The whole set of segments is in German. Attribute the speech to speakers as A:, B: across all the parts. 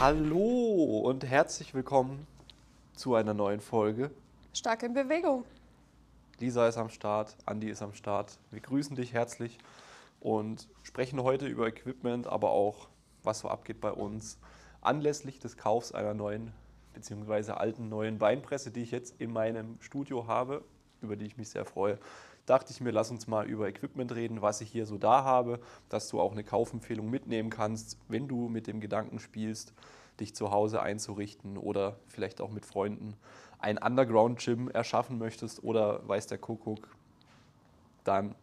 A: Hallo und herzlich willkommen zu einer neuen Folge.
B: Stark in Bewegung.
A: Lisa ist am Start, Andi ist am Start. Wir grüßen dich herzlich und sprechen heute über Equipment, aber auch was so abgeht bei uns anlässlich des Kaufs einer neuen bzw. alten neuen Beinpresse, die ich jetzt in meinem Studio habe, über die ich mich sehr freue. Dachte ich mir, lass uns mal über Equipment reden, was ich hier so da habe, dass du auch eine Kaufempfehlung mitnehmen kannst, wenn du mit dem Gedanken spielst, dich zu Hause einzurichten oder vielleicht auch mit Freunden ein Underground-Gym erschaffen möchtest oder weiß der Kuckuck, dann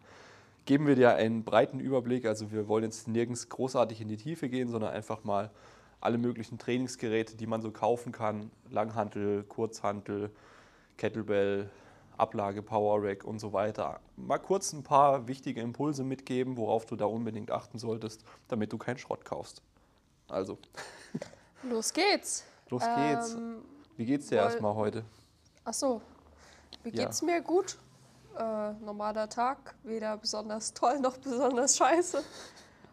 A: geben wir dir einen breiten Überblick. Also wir wollen jetzt nirgends großartig in die Tiefe gehen, sondern einfach mal alle möglichen Trainingsgeräte, die man so kaufen kann, Langhantel, Kurzhantel, Kettlebell, Ablage, Power Rack und so weiter. Mal kurz ein paar wichtige Impulse mitgeben, worauf du da unbedingt achten solltest, damit du keinen Schrott kaufst. Also.
B: Los geht's.
A: Los geht's. Ähm, Wie geht's dir erstmal heute?
B: Ach so. Wie geht's ja. mir? Gut. Äh, normaler Tag, weder besonders toll noch besonders scheiße.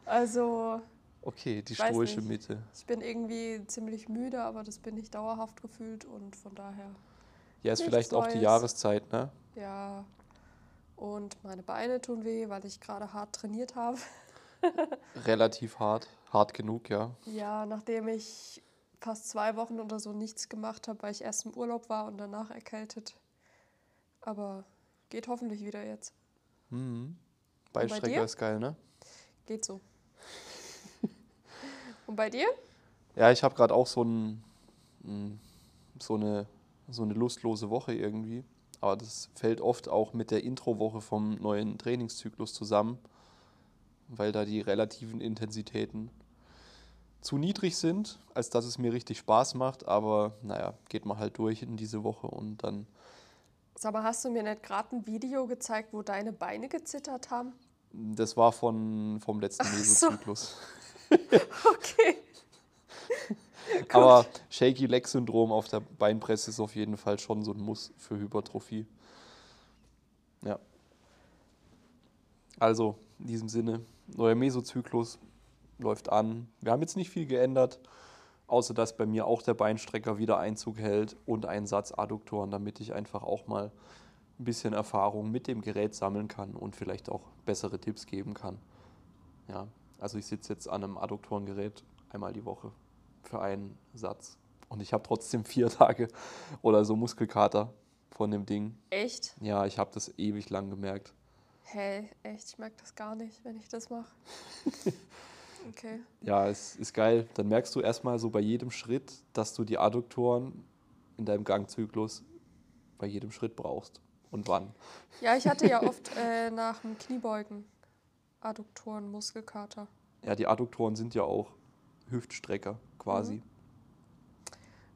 B: Also.
A: Okay, die stoische Mitte.
B: Ich bin irgendwie ziemlich müde, aber das bin ich dauerhaft gefühlt und von daher.
A: Ja, ist vielleicht Neues. auch die Jahreszeit, ne?
B: Ja. Und meine Beine tun weh, weil ich gerade hart trainiert habe.
A: Relativ hart, hart genug, ja.
B: Ja, nachdem ich fast zwei Wochen oder so nichts gemacht habe, weil ich erst im Urlaub war und danach erkältet. Aber geht hoffentlich wieder jetzt.
A: Mhm. Beinstrecker ist geil, ne?
B: Geht so. und bei dir?
A: Ja, ich habe gerade auch so, ein, so eine so eine lustlose Woche irgendwie. Aber das fällt oft auch mit der Introwoche vom neuen Trainingszyklus zusammen, weil da die relativen Intensitäten zu niedrig sind, als dass es mir richtig Spaß macht. Aber naja, geht man halt durch in diese Woche und dann.
B: Sag mal, hast du mir nicht gerade ein Video gezeigt, wo deine Beine gezittert haben?
A: Das war von, vom letzten Mesozyklus.
B: So. okay.
A: Aber Shaky Leg Syndrom auf der Beinpresse ist auf jeden Fall schon so ein Muss für Hypertrophie. Ja. Also, in diesem Sinne, neuer Mesozyklus läuft an. Wir haben jetzt nicht viel geändert, außer dass bei mir auch der Beinstrecker wieder Einzug hält und einen Satz Adduktoren, damit ich einfach auch mal ein bisschen Erfahrung mit dem Gerät sammeln kann und vielleicht auch bessere Tipps geben kann. Ja, also ich sitze jetzt an einem Adduktorengerät einmal die Woche für einen Satz. Und ich habe trotzdem vier Tage oder so Muskelkater von dem Ding.
B: Echt?
A: Ja, ich habe das ewig lang gemerkt.
B: Hä, hey, echt? Ich merke das gar nicht, wenn ich das mache. okay.
A: Ja, es ist geil. Dann merkst du erstmal so bei jedem Schritt, dass du die Adduktoren in deinem Gangzyklus bei jedem Schritt brauchst. Und wann.
B: Ja, ich hatte ja oft äh, nach dem Kniebeugen Adduktoren, Muskelkater.
A: Ja, die Adduktoren sind ja auch Hüftstrecker quasi. Mhm.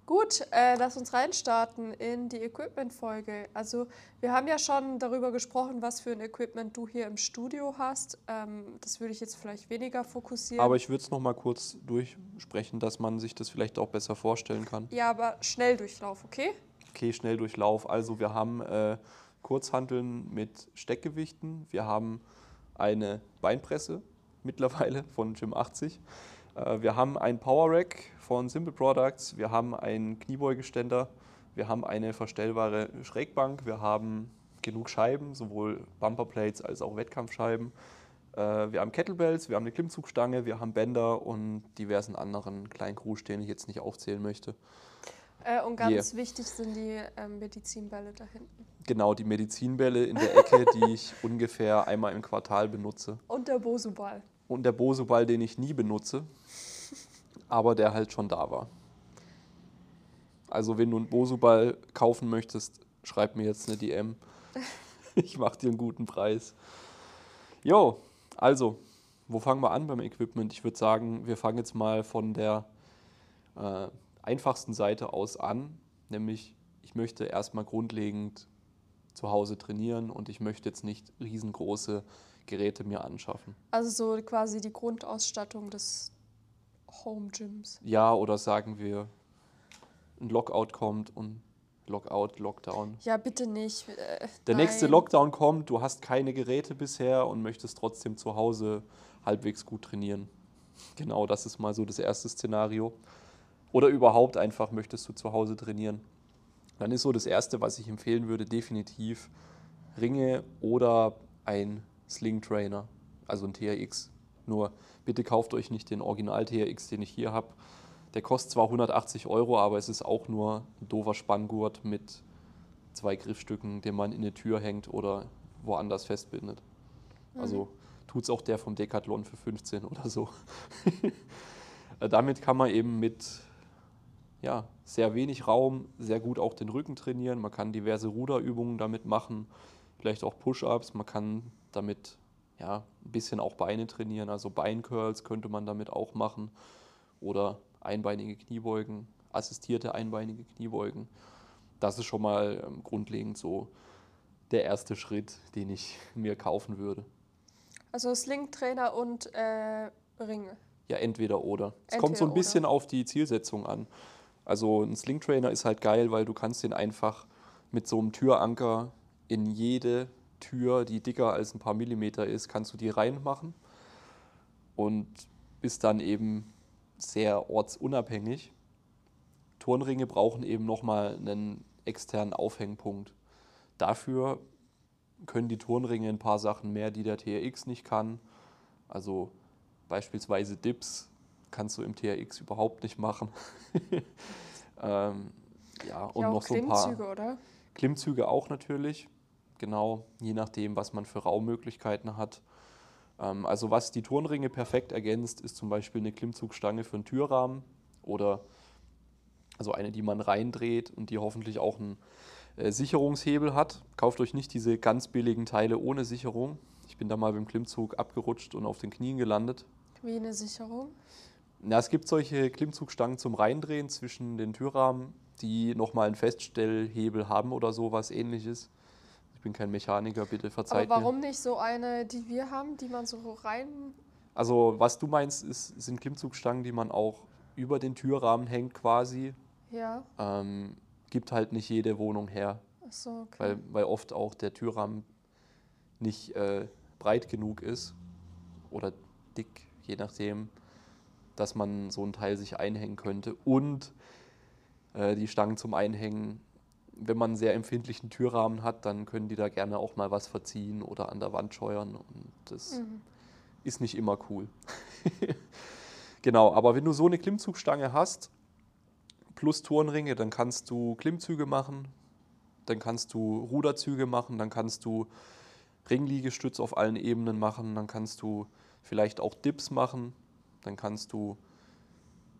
B: Gut, äh, lass uns reinstarten in die Equipment-Folge. Also wir haben ja schon darüber gesprochen, was für ein Equipment du hier im Studio hast. Ähm, das würde ich jetzt vielleicht weniger fokussieren.
A: Aber ich würde es noch mal kurz durchsprechen, dass man sich das vielleicht auch besser vorstellen kann.
B: Ja, aber Schnelldurchlauf, okay?
A: Okay, Schnelldurchlauf. Also wir haben äh, Kurzhanteln mit Steckgewichten. Wir haben eine Beinpresse mittlerweile von Gym 80. Äh, wir haben ein Power Rack von Simple Products, wir haben einen Kniebeugeständer, wir haben eine verstellbare Schrägbank, wir haben genug Scheiben, sowohl Bumperplates als auch Wettkampfscheiben. Äh, wir haben Kettlebells, wir haben eine Klimmzugstange, wir haben Bänder und diversen anderen kleinen Crews, den ich jetzt nicht aufzählen möchte.
B: Äh, und ganz yeah. wichtig sind die ähm, Medizinbälle da hinten.
A: Genau, die Medizinbälle in der Ecke, die ich ungefähr einmal im Quartal benutze.
B: Und der Bosu-Ball
A: und der Bose-Ball, den ich nie benutze, aber der halt schon da war. Also wenn du einen Bosu-Ball kaufen möchtest, schreib mir jetzt eine DM. Ich mache dir einen guten Preis. Jo, also, wo fangen wir an beim Equipment? Ich würde sagen, wir fangen jetzt mal von der äh, einfachsten Seite aus an, nämlich ich möchte erstmal grundlegend zu Hause trainieren und ich möchte jetzt nicht riesengroße Geräte mir anschaffen.
B: Also so quasi die Grundausstattung des Home Gyms.
A: Ja, oder sagen wir, ein Lockout kommt und Lockout, Lockdown.
B: Ja, bitte nicht. Äh,
A: Der nein. nächste Lockdown kommt, du hast keine Geräte bisher und möchtest trotzdem zu Hause halbwegs gut trainieren. Genau, das ist mal so das erste Szenario. oder überhaupt einfach möchtest du zu Hause trainieren, dann ist so das Erste, was ich empfehlen würde, definitiv Ringe oder ein Sling Trainer, also ein TRX. Nur bitte kauft euch nicht den Original TRX, den ich hier habe. Der kostet zwar 180 Euro, aber es ist auch nur ein doofer Spanngurt mit zwei Griffstücken, den man in eine Tür hängt oder woanders festbindet. Also
B: Mhm.
A: tut es auch der vom Decathlon für 15 oder so. Äh, Damit kann man eben mit ja, sehr wenig Raum sehr gut auch den Rücken trainieren. Man kann diverse Ruderübungen damit machen, vielleicht auch Push-ups. Man kann damit ja, ein bisschen auch Beine trainieren, also Beincurls könnte man damit auch machen oder einbeinige Kniebeugen, assistierte einbeinige Kniebeugen. Das ist schon mal ähm, grundlegend so der erste Schritt, den ich mir kaufen würde.
B: Also Sling-Trainer und äh, Ringe.
A: Ja, entweder oder. Es kommt so ein bisschen auf die Zielsetzung an. Also ein Sling Trainer ist halt geil, weil du kannst den einfach mit so einem Türanker in jede Tür, die dicker als ein paar Millimeter ist, kannst du die reinmachen und bist dann eben sehr ortsunabhängig. Turnringe brauchen eben nochmal einen externen Aufhängpunkt. Dafür können die Turnringe ein paar Sachen mehr, die der TRX nicht kann. Also beispielsweise Dips kannst du im TRX überhaupt nicht machen. ähm, ja, und
B: ja,
A: noch so ein paar?
B: Klimmzüge
A: auch natürlich. Genau, je nachdem, was man für Raummöglichkeiten hat. Ähm, also was die Turnringe perfekt ergänzt, ist zum Beispiel eine Klimmzugstange für einen Türrahmen oder also eine, die man reindreht und die hoffentlich auch einen äh, Sicherungshebel hat. Kauft euch nicht diese ganz billigen Teile ohne Sicherung. Ich bin da mal beim Klimmzug abgerutscht und auf den Knien gelandet.
B: Wie eine Sicherung.
A: Na, es gibt solche Klimmzugstangen zum Reindrehen zwischen den Türrahmen, die nochmal einen Feststellhebel haben oder sowas ähnliches. Ich bin kein Mechaniker, bitte verzeiht
B: Aber
A: mir.
B: warum nicht so eine, die wir haben, die man so rein.
A: Also was du meinst, ist, sind Klimmzugstangen, die man auch über den Türrahmen hängt quasi.
B: Ja,
A: Ähm, gibt halt nicht jede Wohnung her,
B: achso, okay.
A: weil, weil oft auch der Türrahmen nicht äh, breit genug ist oder dick, je nachdem, dass man so ein Teil sich einhängen könnte. Und äh, die Stangen zum Einhängen, wenn man einen sehr empfindlichen Türrahmen hat, dann können die da gerne auch mal was verziehen oder an der Wand scheuern. Und das
B: Mhm.
A: ist nicht immer cool. genau, aber wenn du so eine Klimmzugstange hast, plus Turnringe, dann kannst du Klimmzüge machen, dann kannst du Ruderzüge machen, dann kannst du Ringliegestütz auf allen Ebenen machen, dann kannst du vielleicht auch Dips machen, dann kannst du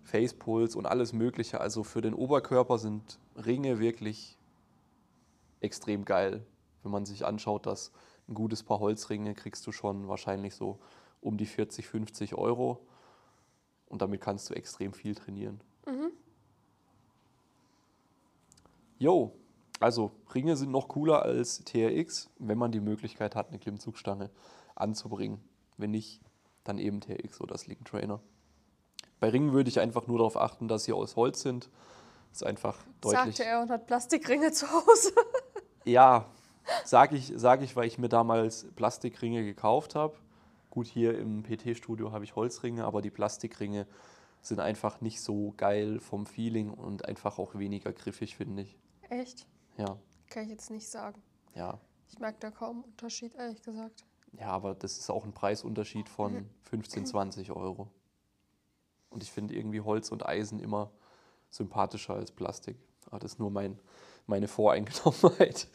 A: Facepulls und alles Mögliche. Also für den Oberkörper sind Ringe wirklich extrem geil. Wenn man sich anschaut, dass ein gutes Paar Holzringe kriegst du schon wahrscheinlich so um die 40, 50 Euro. Und damit kannst du extrem viel trainieren.
B: Mhm.
A: Jo, also Ringe sind noch cooler als TRX, wenn man die Möglichkeit hat, eine Klimmzugstange anzubringen. Wenn nicht, dann eben TRX oder Sling Trainer. Bei Ringen würde ich einfach nur darauf achten, dass sie aus Holz sind. Das ist einfach deutlich.
B: Sagte er und hat Plastikringe zu Hause.
A: Ja, sage ich, sag ich, weil ich mir damals Plastikringe gekauft habe. Gut, hier im PT-Studio habe ich Holzringe, aber die Plastikringe sind einfach nicht so geil vom Feeling und einfach auch weniger griffig, finde ich.
B: Echt?
A: Ja,
B: Kann ich jetzt nicht sagen.
A: ja.
B: Ich merke da kaum Unterschied, ehrlich gesagt.
A: Ja, aber das ist auch ein Preisunterschied von 15, 20 Euro. Und ich finde irgendwie Holz und Eisen immer sympathischer als Plastik. Aber das ist nur mein, meine Voreingenommenheit.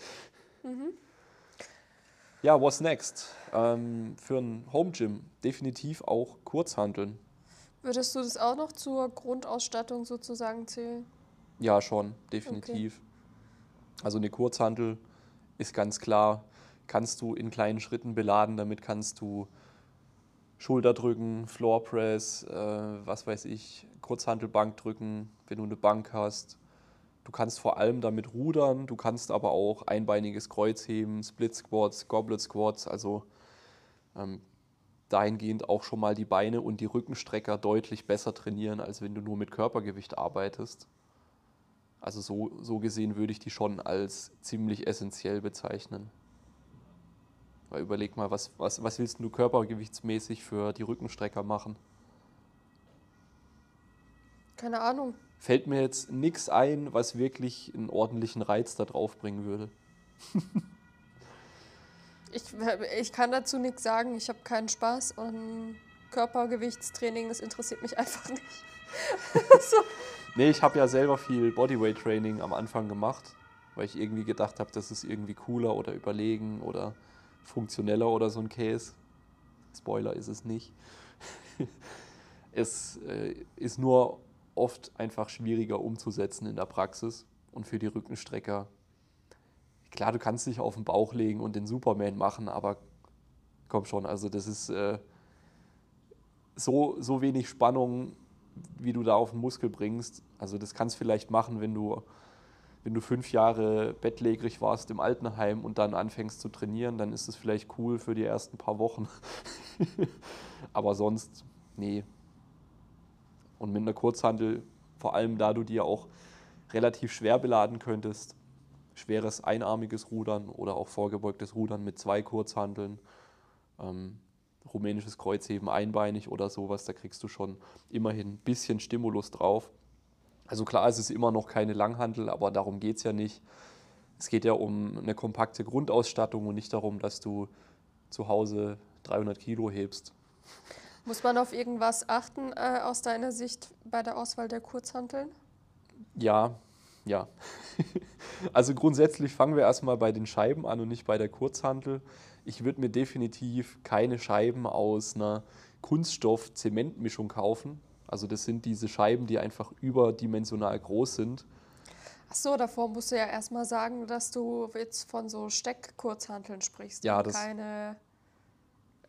A: Ja, what's next? Ähm, für ein Home Gym definitiv auch Kurzhanteln.
B: Würdest du das auch noch zur Grundausstattung sozusagen zählen?
A: Ja, schon, definitiv. Also eine Kurzhantel ist ganz klar, kannst du in kleinen Schritten beladen, damit kannst du Schulterdrücken, Floor Press, äh, was weiß ich, Kurzhantelbank drücken, wenn du eine Bank hast. Du kannst vor allem damit rudern, du kannst aber auch einbeiniges Kreuzheben, Split Squats, Goblet Squats, also ähm, dahingehend auch schon mal die Beine und die Rückenstrecker deutlich besser trainieren, als wenn du nur mit Körpergewicht arbeitest. Also so, so gesehen würde ich die schon als ziemlich essentiell bezeichnen. Weil überleg mal, was, was, was willst du körpergewichtsmäßig für die Rückenstrecker machen?
B: Keine Ahnung.
A: Fällt mir jetzt nichts ein, was wirklich einen ordentlichen Reiz da drauf bringen würde.
B: ich, ich kann dazu nichts sagen. Ich habe keinen Spaß und Körpergewichtstraining, das interessiert mich einfach nicht.
A: so. Nee, ich habe ja selber viel Bodyweight-Training am Anfang gemacht, weil ich irgendwie gedacht habe, das ist irgendwie cooler oder überlegen oder funktioneller oder so ein Case. Spoiler ist es nicht. es äh, ist nur oft einfach schwieriger umzusetzen in der Praxis und für die Rückenstrecker. Klar, du kannst dich auf den Bauch legen und den Superman machen, aber komm schon, also das ist äh, so, so wenig Spannung, wie du da auf den Muskel bringst. Also das kannst du vielleicht machen, wenn du, wenn du fünf Jahre bettlägerig warst im Altenheim und dann anfängst zu trainieren, dann ist es vielleicht cool für die ersten paar Wochen. aber sonst, nee, und mit einer Kurzhandel, vor allem da du ja auch relativ schwer beladen könntest, schweres einarmiges Rudern oder auch vorgebeugtes Rudern mit zwei Kurzhandeln, ähm, rumänisches Kreuzheben einbeinig oder sowas, da kriegst du schon immerhin ein bisschen Stimulus drauf. Also klar, es ist immer noch keine Langhandel, aber darum geht es ja nicht. Es geht ja um eine kompakte Grundausstattung und nicht darum, dass du zu Hause 300 Kilo hebst.
B: Muss man auf irgendwas achten äh, aus deiner Sicht bei der Auswahl der Kurzhanteln?
A: Ja, ja. also grundsätzlich fangen wir erstmal bei den Scheiben an und nicht bei der Kurzhantel. Ich würde mir definitiv keine Scheiben aus einer Kunststoff-Zementmischung kaufen. Also das sind diese Scheiben, die einfach überdimensional groß sind.
B: Ach so, davor musst du ja erstmal sagen, dass du jetzt von so Steckkurzhanteln sprichst.
A: Ja, das
B: keine,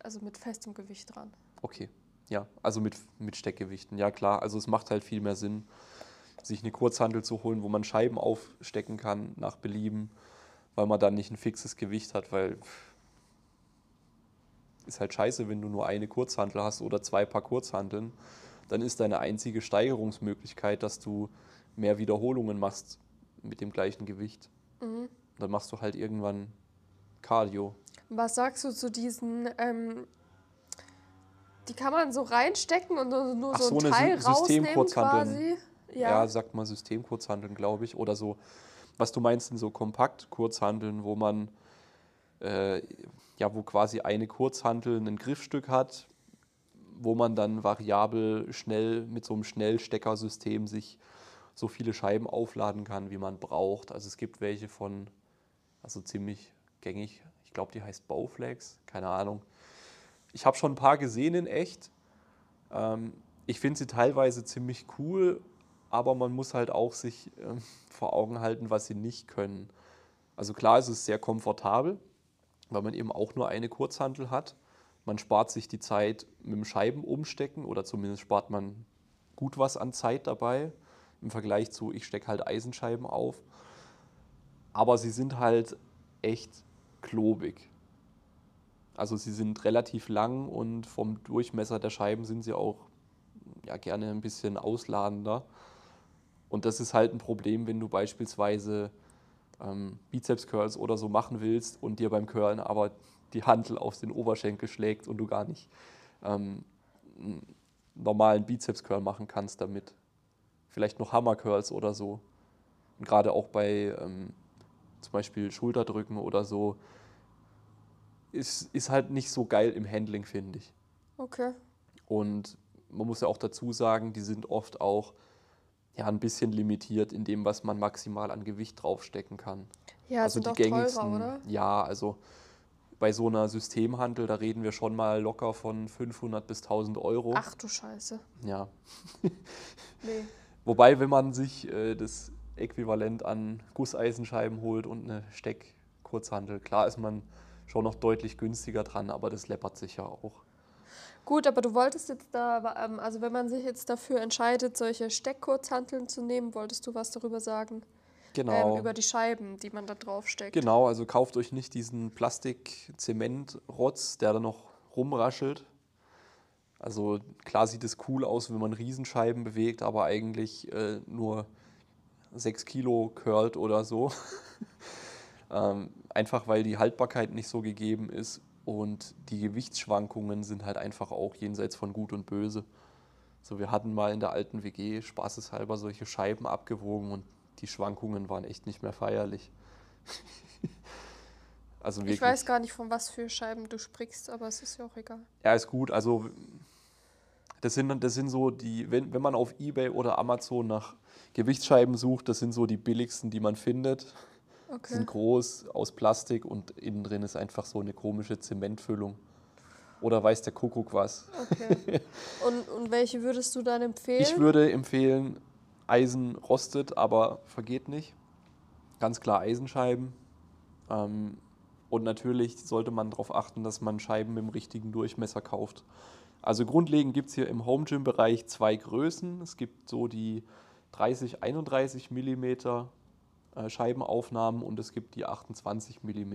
B: also mit festem Gewicht dran.
A: Okay, ja, also mit, mit Steckgewichten, ja klar. Also es macht halt viel mehr Sinn, sich eine Kurzhantel zu holen, wo man Scheiben aufstecken kann nach Belieben, weil man dann nicht ein fixes Gewicht hat, weil ist halt scheiße, wenn du nur eine Kurzhantel hast oder zwei Paar Kurzhanteln. Dann ist deine einzige Steigerungsmöglichkeit, dass du mehr Wiederholungen machst mit dem gleichen Gewicht. Mhm. Dann machst du halt irgendwann Cardio.
B: Was sagst du zu diesen ähm, die kann man so reinstecken und nur, nur Ach, so ein so Teil rausnehmen quasi.
A: Ja. ja, sagt man Systemkurzhandeln, glaube ich. Oder so, was du meinst, sind so Kompakt-Kurzhandeln, wo man, äh, ja, wo quasi eine Kurzhandel ein Griffstück hat, wo man dann variabel schnell mit so einem Schnellsteckersystem sich so viele Scheiben aufladen kann, wie man braucht. Also es gibt welche von, also ziemlich gängig, ich glaube, die heißt Bowflex, keine Ahnung ich habe schon ein paar gesehen in echt. Ähm, ich finde sie teilweise ziemlich cool, aber man muss halt auch sich äh, vor Augen halten, was sie nicht können. Also klar, es ist sehr komfortabel, weil man eben auch nur eine Kurzhantel hat. Man spart sich die Zeit mit dem Scheiben umstecken oder zumindest spart man gut was an Zeit dabei im Vergleich zu, ich stecke halt Eisenscheiben auf. Aber sie sind halt echt klobig. Also sie sind relativ lang und vom Durchmesser der Scheiben sind sie auch ja, gerne ein bisschen ausladender. Und das ist halt ein Problem, wenn du beispielsweise ähm, Bizeps-Curls oder so machen willst und dir beim Curlen aber die Hantel auf den Oberschenkel schlägt und du gar nicht ähm, einen normalen Bizeps-Curl machen kannst damit. Vielleicht noch Hammer-Curls oder so. Und gerade auch bei ähm, zum Beispiel Schulterdrücken oder so ist, ist halt nicht so geil im Handling, finde ich.
B: Okay.
A: Und man muss ja auch dazu sagen, die sind oft auch ja, ein bisschen limitiert in dem, was man maximal an Gewicht draufstecken kann.
B: Ja, also die gängigsten, teurer, oder?
A: Ja, also bei so einer Systemhandel, da reden wir schon mal locker von 500 bis 1000 Euro.
B: Ach du Scheiße.
A: Ja. nee. Wobei, wenn man sich äh, das Äquivalent an Gusseisenscheiben holt und eine Steckkurzhandel, klar ist man schon noch deutlich günstiger dran, aber das läppert sich ja auch.
B: Gut, aber du wolltest jetzt da, ähm, also wenn man sich jetzt dafür entscheidet, solche Steckkurzhanteln zu nehmen, wolltest du was darüber sagen?
A: Genau.
B: Ähm, über die Scheiben, die man da draufsteckt.
A: Genau, also kauft euch nicht diesen Plastik-Zement-Rotz, der da noch rumraschelt. Also klar sieht es cool aus, wenn man Riesenscheiben bewegt, aber eigentlich äh, nur 6 Kilo curlt oder so. ähm, einfach weil die Haltbarkeit nicht so gegeben ist und die Gewichtsschwankungen sind halt einfach auch jenseits von Gut und Böse. So, wir hatten mal in der alten WG spaßeshalber solche Scheiben abgewogen und die Schwankungen waren echt nicht mehr feierlich.
B: also wirklich. Ich weiß gar nicht, von was für Scheiben du sprichst, aber es ist ja auch egal.
A: Ja, ist gut. Also das sind, das sind so die, wenn, wenn man auf Ebay oder Amazon nach Gewichtsscheiben sucht, das sind so die billigsten, die man findet. Okay. Sind groß, aus Plastik und innen drin ist einfach so eine komische Zementfüllung. Oder weiß der Kuckuck was.
B: Okay. Und, und welche würdest du dann empfehlen?
A: Ich würde empfehlen, Eisen rostet, aber vergeht nicht. Ganz klar Eisenscheiben. Ähm, und natürlich sollte man darauf achten, dass man Scheiben mit dem richtigen Durchmesser kauft. Also grundlegend gibt es hier im Home Gym Bereich zwei Größen. Es gibt so die 30, 31 mm Scheibenaufnahmen und es gibt die 28 mm.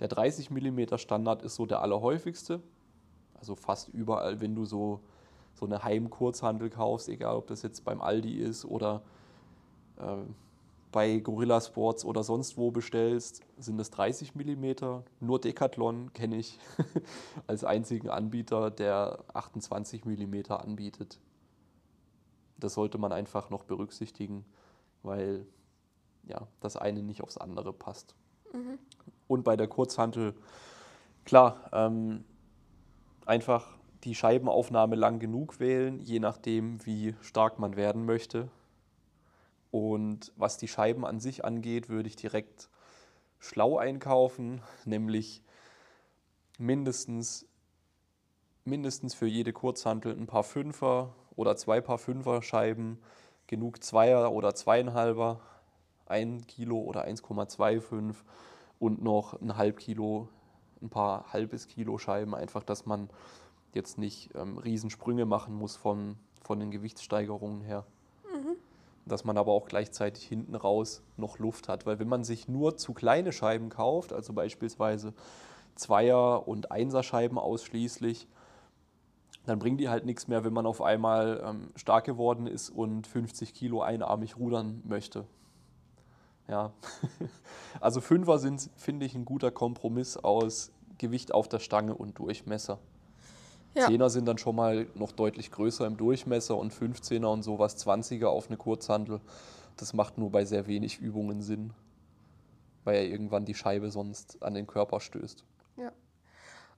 A: Der 30 mm Standard ist so der allerhäufigste. Also fast überall, wenn du so, so eine Heimkurzhandel kaufst, egal ob das jetzt beim Aldi ist oder äh, bei Gorilla Sports oder sonst wo bestellst, sind es 30 mm. Nur Decathlon kenne ich als einzigen Anbieter, der 28 mm anbietet. Das sollte man einfach noch berücksichtigen, weil ja, das eine nicht aufs andere passt. Mhm. Und bei der Kurzhantel, klar, ähm, einfach die Scheibenaufnahme lang genug wählen, je nachdem, wie stark man werden möchte. Und was die Scheiben an sich angeht, würde ich direkt schlau einkaufen, nämlich mindestens, mindestens für jede Kurzhantel ein paar Fünfer oder zwei Paar Fünfer Scheiben, genug Zweier oder Zweieinhalber, ein Kilo oder 1,25 und noch ein halb Kilo, ein paar halbes Kilo Scheiben, einfach, dass man jetzt nicht ähm, Riesensprünge machen muss von, von den Gewichtssteigerungen her. Mhm. Dass man aber auch gleichzeitig hinten raus noch Luft hat. Weil wenn man sich nur zu kleine Scheiben kauft, also beispielsweise Zweier- und Einser-Scheiben ausschließlich, dann bringen die halt nichts mehr, wenn man auf einmal ähm, stark geworden ist und 50 Kilo einarmig rudern möchte. Ja. also Fünfer sind, finde ich, ein guter Kompromiss aus Gewicht auf der Stange und Durchmesser. Ja. Zehner sind dann schon mal noch deutlich größer im Durchmesser und 15er und sowas, 20er auf eine Kurzhandel. Das macht nur bei sehr wenig Übungen Sinn, weil ja irgendwann die Scheibe sonst an den Körper stößt.
B: Ja.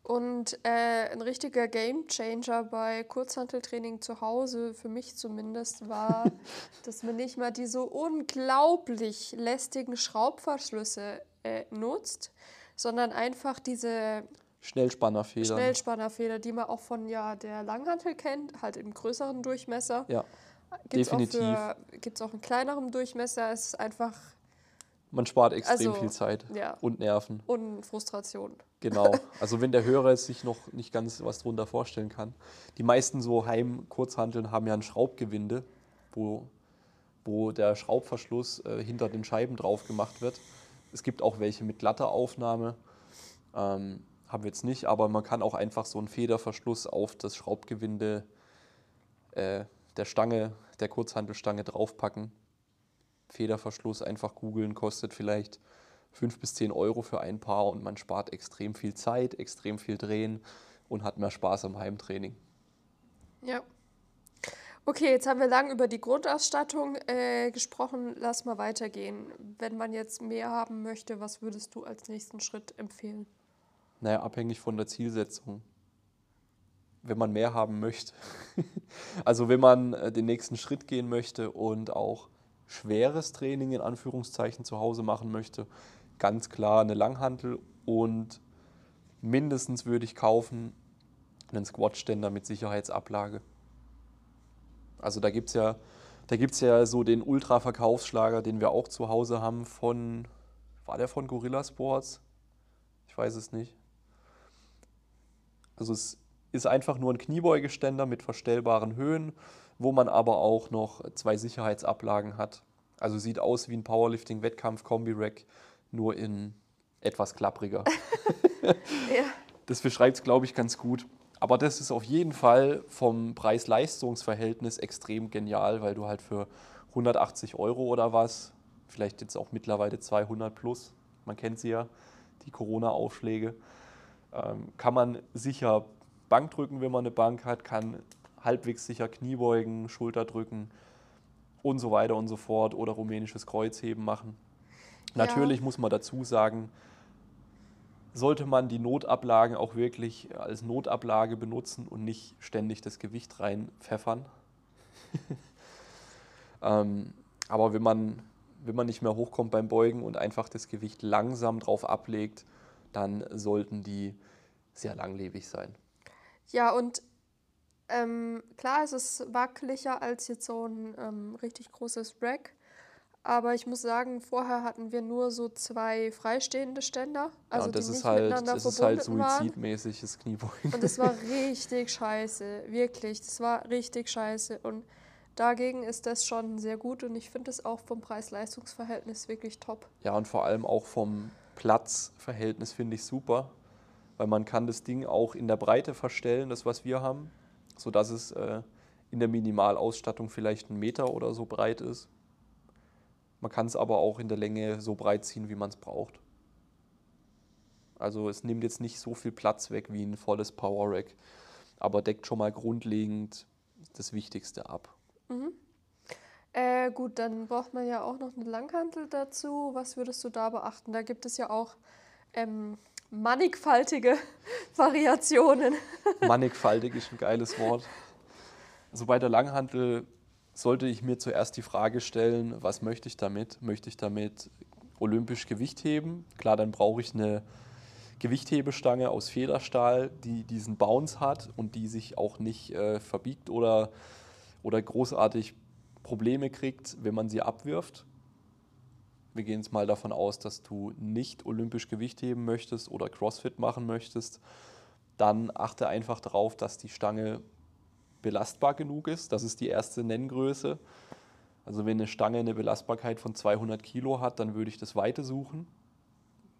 B: Und äh, ein richtiger Gamechanger bei Kurzhanteltraining zu Hause, für mich zumindest, war, dass man nicht mal diese unglaublich lästigen Schraubverschlüsse äh, nutzt, sondern einfach diese
A: Schnellspannerfeder.
B: Schnellspannerfeder, die man auch von ja, der Langhantel kennt, halt im größeren Durchmesser.
A: Ja, gibt's definitiv.
B: Gibt es auch einen kleineren Durchmesser. Es ist einfach
A: man spart extrem also, viel Zeit
B: ja.
A: und Nerven.
B: Und Frustration.
A: Genau. Also wenn der Hörer sich noch nicht ganz was drunter vorstellen kann. Die meisten so Heim-Kurzhanteln haben ja ein Schraubgewinde, wo, wo der Schraubverschluss äh, hinter den Scheiben drauf gemacht wird. Es gibt auch welche mit glatter Aufnahme. Ähm, haben wir jetzt nicht, aber man kann auch einfach so einen Federverschluss auf das Schraubgewinde äh, der Stange, der Kurzhantelstange draufpacken. Federverschluss einfach googeln, kostet vielleicht 5 bis 10 Euro für ein Paar und man spart extrem viel Zeit, extrem viel Drehen und hat mehr Spaß am Heimtraining.
B: Ja. Okay, jetzt haben wir lang über die Grundausstattung äh, gesprochen. Lass mal weitergehen. Wenn man jetzt mehr haben möchte, was würdest du als nächsten Schritt empfehlen?
A: Naja, abhängig von der Zielsetzung. Wenn man mehr haben möchte. also wenn man äh, den nächsten Schritt gehen möchte und auch schweres Training in Anführungszeichen zu Hause machen möchte, ganz klar eine Langhantel und mindestens würde ich kaufen einen Squat-Ständer mit Sicherheitsablage. Also da gibt es ja, ja so den Ultra-Verkaufsschlager, den wir auch zu Hause haben von, war der von Gorilla Sports? Ich weiß es nicht. Also es ist einfach nur ein Kniebeugeständer mit verstellbaren Höhen wo man aber auch noch zwei Sicherheitsablagen hat. Also sieht aus wie ein Powerlifting-Wettkampf-Kombi-Rack, nur in etwas klappriger. ja. Das beschreibt es, glaube ich, ganz gut. Aber das ist auf jeden Fall vom Preis-Leistungs-Verhältnis extrem genial, weil du halt für 180 Euro oder was, vielleicht jetzt auch mittlerweile 200 plus, man kennt sie ja, die Corona-Aufschläge, ähm, kann man sicher Bank drücken, wenn man eine Bank hat, kann halbwegs sicher Kniebeugen, Schulterdrücken und so weiter und so fort oder rumänisches Kreuzheben machen.
B: Ja.
A: Natürlich muss man dazu sagen, sollte man die Notablagen auch wirklich als Notablage benutzen und nicht ständig das Gewicht reinpfeffern. ähm, aber wenn man, wenn man nicht mehr hochkommt beim Beugen und einfach das Gewicht langsam drauf ablegt, dann sollten die sehr langlebig sein.
B: Ja, und ähm, klar, es ist wackeliger als jetzt so ein ähm, richtig großes Rack. Aber ich muss sagen, vorher hatten wir nur so zwei freistehende Ständer, also
A: ja, und das
B: die
A: ist
B: nicht
A: halt,
B: miteinander
A: das ist halt suizidmäßiges Kniebeugen.
B: Und das war richtig scheiße, wirklich. Das war richtig scheiße. Und dagegen ist das schon sehr gut und ich finde es auch vom Preis-Leistungs-Verhältnis wirklich top.
A: Ja, und vor allem auch vom Platzverhältnis finde ich super, weil man kann das Ding auch in der Breite verstellen, das was wir haben, sodass es äh, in der Minimalausstattung vielleicht einen Meter oder so breit ist. Man kann es aber auch in der Länge so breit ziehen, wie man es braucht. Also es nimmt jetzt nicht so viel Platz weg wie ein volles Power Rack, aber deckt schon mal grundlegend das Wichtigste ab.
B: Äh, gut, dann braucht man ja auch noch eine Langhantel dazu. Was würdest du da beachten? Da gibt es ja auch ähm, mannigfaltige Variationen.
A: Mannigfaltig ist ein geiles Wort. Also bei der Langhantel sollte ich mir zuerst die Frage stellen, was möchte ich damit? Möchte ich damit olympisch Gewicht heben? Klar, dann brauche ich eine Gewichthebestange aus Federstahl, die diesen Bounce hat und die sich auch nicht äh, verbiegt oder, oder großartig Probleme kriegt, wenn man sie abwirft. Wir gehen jetzt mal davon aus, dass du nicht olympisch Gewicht heben möchtest oder CrossFit machen möchtest. Dann achte einfach darauf, dass die Stange belastbar genug ist. Das ist die erste Nenngröße. Also wenn eine Stange eine Belastbarkeit von 200 Kilo hat, dann würde ich das Weite suchen,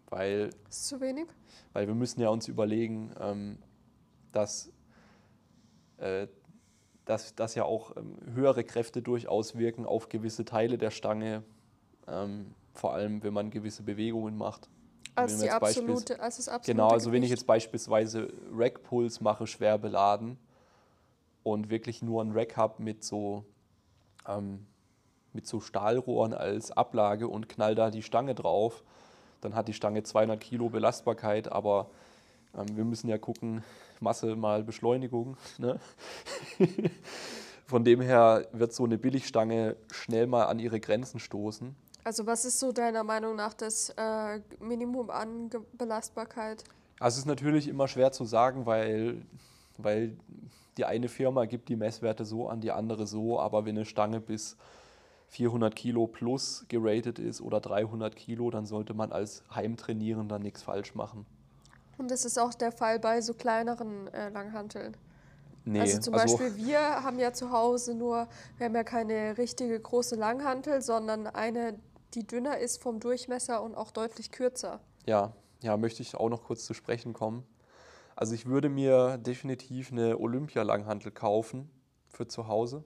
A: weil,
B: Ist zu wenig?
A: weil wir müssen ja uns überlegen, ähm, dass, äh, dass, dass ja auch ähm, höhere Kräfte durchaus wirken auf gewisse Teile der Stange, ähm, vor allem wenn man gewisse Bewegungen macht.
B: Als, die absolute, als das absolute
A: Genau, also wenn ich jetzt beispielsweise Rack-Pulls mache, schwer beladen und wirklich nur ein Rack habe mit so, ähm, mit so Stahlrohren als Ablage und knall da die Stange drauf, dann hat die Stange 200 Kilo Belastbarkeit, aber ähm, wir müssen ja gucken, Masse mal Beschleunigung. Ne? Von dem her wird so eine Billigstange schnell mal an ihre Grenzen stoßen.
B: Also was ist so deiner Meinung nach das äh, Minimum an Ge Belastbarkeit?
A: Also es ist natürlich immer schwer zu sagen, weil, weil die eine Firma gibt die Messwerte so an, die andere so, aber wenn eine Stange bis 400 Kilo plus geratet ist oder 300 Kilo, dann sollte man als Heimtrainierender nichts falsch machen.
B: Und das ist auch der Fall bei so kleineren äh, Langhanteln.
A: Nee,
B: also zum Beispiel wir haben ja zu Hause nur, wir haben ja keine richtige große Langhantel, sondern eine, die dünner ist vom Durchmesser und auch deutlich kürzer.
A: ja, ja, möchte ich auch noch kurz zu sprechen kommen. Also ich würde mir definitiv eine Olympia-Langhantel kaufen für zu Hause.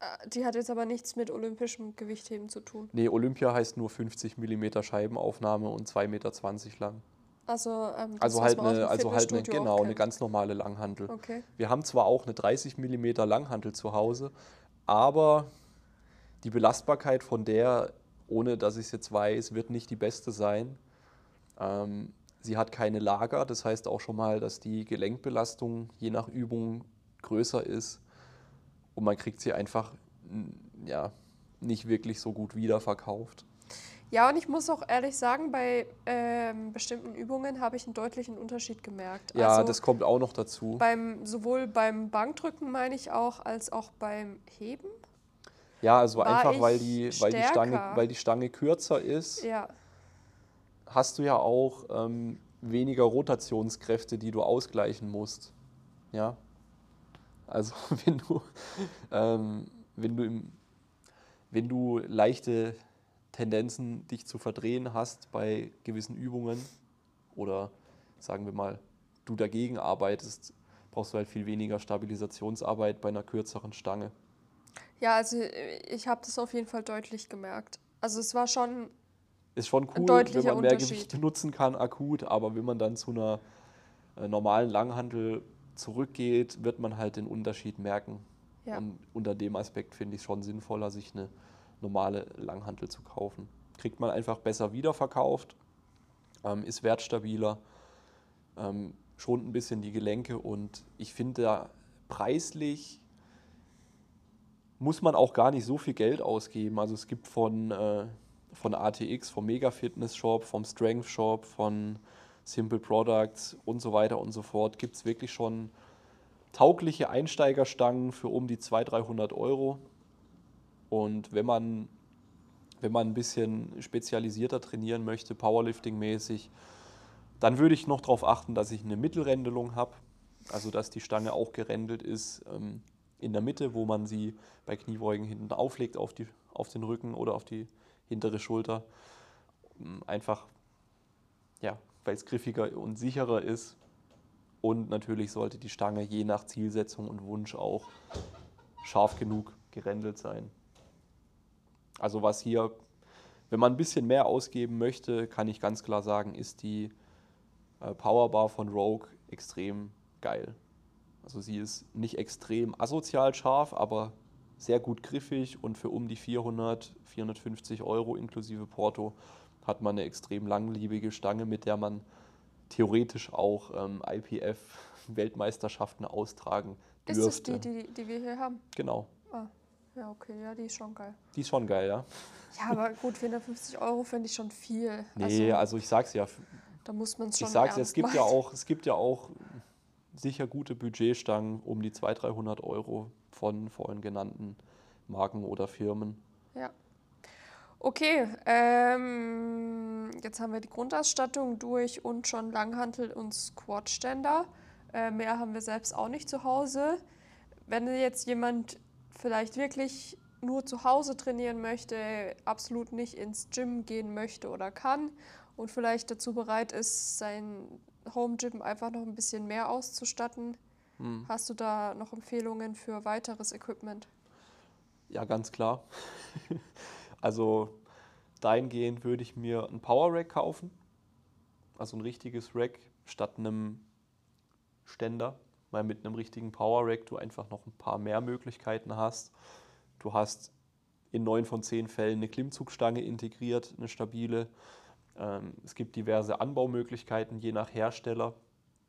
B: Äh, Die hat jetzt aber nichts mit olympischem Gewichtheben zu tun.
A: Nee, Olympia heißt nur 50 mm Scheibenaufnahme und 2,20 Meter lang.
B: Also, ähm,
A: Also halt
B: man aus
A: eine, also halt eine, genau, eine ganz normale Langhantel.
B: Okay.
A: Wir haben zwar auch eine 30 mm Langhantel zu Hause, aber die Belastbarkeit von der, ohne dass ich es jetzt weiß, wird nicht die beste sein. Ähm, sie hat keine Lager, das heißt auch schon mal, dass die Gelenkbelastung je nach Übung größer ist und man kriegt sie einfach ja, nicht wirklich so gut wiederverkauft.
B: Ja, und ich muss auch ehrlich sagen, bei ähm, bestimmten Übungen habe ich einen deutlichen Unterschied gemerkt.
A: Ja,
B: also
A: das kommt auch noch dazu.
B: beim, sowohl beim Bankdrücken meine ich auch, als auch beim Heben.
A: Ja, also
B: war
A: einfach, weil die, weil, die Stange, weil die Stange kürzer ist.
B: Ja,
A: hast du ja auch ähm, weniger Rotationskräfte, die du ausgleichen musst. Ja. Also wenn du, ähm, wenn du, im, wenn du leichte Tendenzen, dich zu verdrehen hast bei gewissen Übungen oder sagen wir mal, du dagegen arbeitest, brauchst du halt viel weniger Stabilisationsarbeit bei einer kürzeren Stange.
B: Ja also äh, ich habe das auf jeden Fall deutlich gemerkt. Also es war schon,
A: Ist schon cool, wenn man mehr. Gewicht nutzen kann akut, aber wenn man dann zu einer äh, normalen Langhantel zurückgeht, wird man halt den Unterschied merken.
B: Ja.
A: Und unter dem Aspekt finde ich es schon sinnvoller, sich eine normale Langhantel zu kaufen. Kriegt man einfach besser wiederverkauft, ähm, ist wertstabiler, ähm, schont ein bisschen die Gelenke und ich finde da preislich muss man auch gar nicht so viel Geld ausgeben. Also es gibt von, äh, von ATX, vom Mega Fitness Shop, vom Strength Shop, von Simple Products und so weiter und so fort, gibt es wirklich schon taugliche Einsteigerstangen für um die 200, 300 Euro. Und wenn man, wenn man ein bisschen spezialisierter trainieren möchte, Powerlifting-mäßig, dann würde ich noch darauf achten, dass ich eine Mittelrändelung habe, also dass die Stange auch gerändelt ist ähm, in der Mitte, wo man sie bei Kniebeugen hinten auflegt auf, die, auf den Rücken oder auf die hintere Schulter. Ähm, einfach, ja, weil es griffiger und sicherer ist. Und natürlich sollte die Stange je nach Zielsetzung und Wunsch auch scharf genug gerändelt sein. Also was hier, wenn man ein bisschen mehr ausgeben möchte, kann ich ganz klar sagen, ist die äh, Powerbar von Rogue extrem geil. Also sie ist nicht extrem asozial scharf, aber sehr gut griffig und für um die 400, 450 Euro inklusive Porto hat man eine extrem langlebige Stange, mit der man theoretisch auch ähm, IPF-Weltmeisterschaften austragen
B: Ist
A: dürfte.
B: das die, die, die wir hier haben?
A: Genau.
B: Ah, ja, okay, ja, die ist schon geil.
A: Die ist schon geil, ja?
B: Ja, aber gut, 450 Euro finde ich schon viel.
A: Nee, also, ich sag's ja.
B: da muss man es schon
A: Ich sag's es gibt ja auch, es gibt ja auch sicher gute Budgetstangen um die 200, 300 Euro von vorhin genannten Marken oder Firmen.
B: Ja. Okay, ähm, jetzt haben wir die Grundausstattung durch und schon Langhantel und Squatständer. Äh, mehr haben wir selbst auch nicht zu Hause. Wenn jetzt jemand vielleicht wirklich nur zu Hause trainieren möchte, absolut nicht ins Gym gehen möchte oder kann und vielleicht dazu bereit ist, sein Home Gym einfach noch ein bisschen mehr auszustatten,
A: Hm.
B: hast du da noch Empfehlungen für weiteres Equipment?
A: Ja, ganz klar. also dahingehend würde ich mir ein Power Rack kaufen. Also ein richtiges Rack statt einem Ständer, weil mit einem richtigen Power Rack du einfach noch ein paar mehr Möglichkeiten hast. Du hast in neun von zehn Fällen eine Klimmzugstange integriert, eine stabile. Ähm, es gibt diverse Anbaumöglichkeiten je nach Hersteller.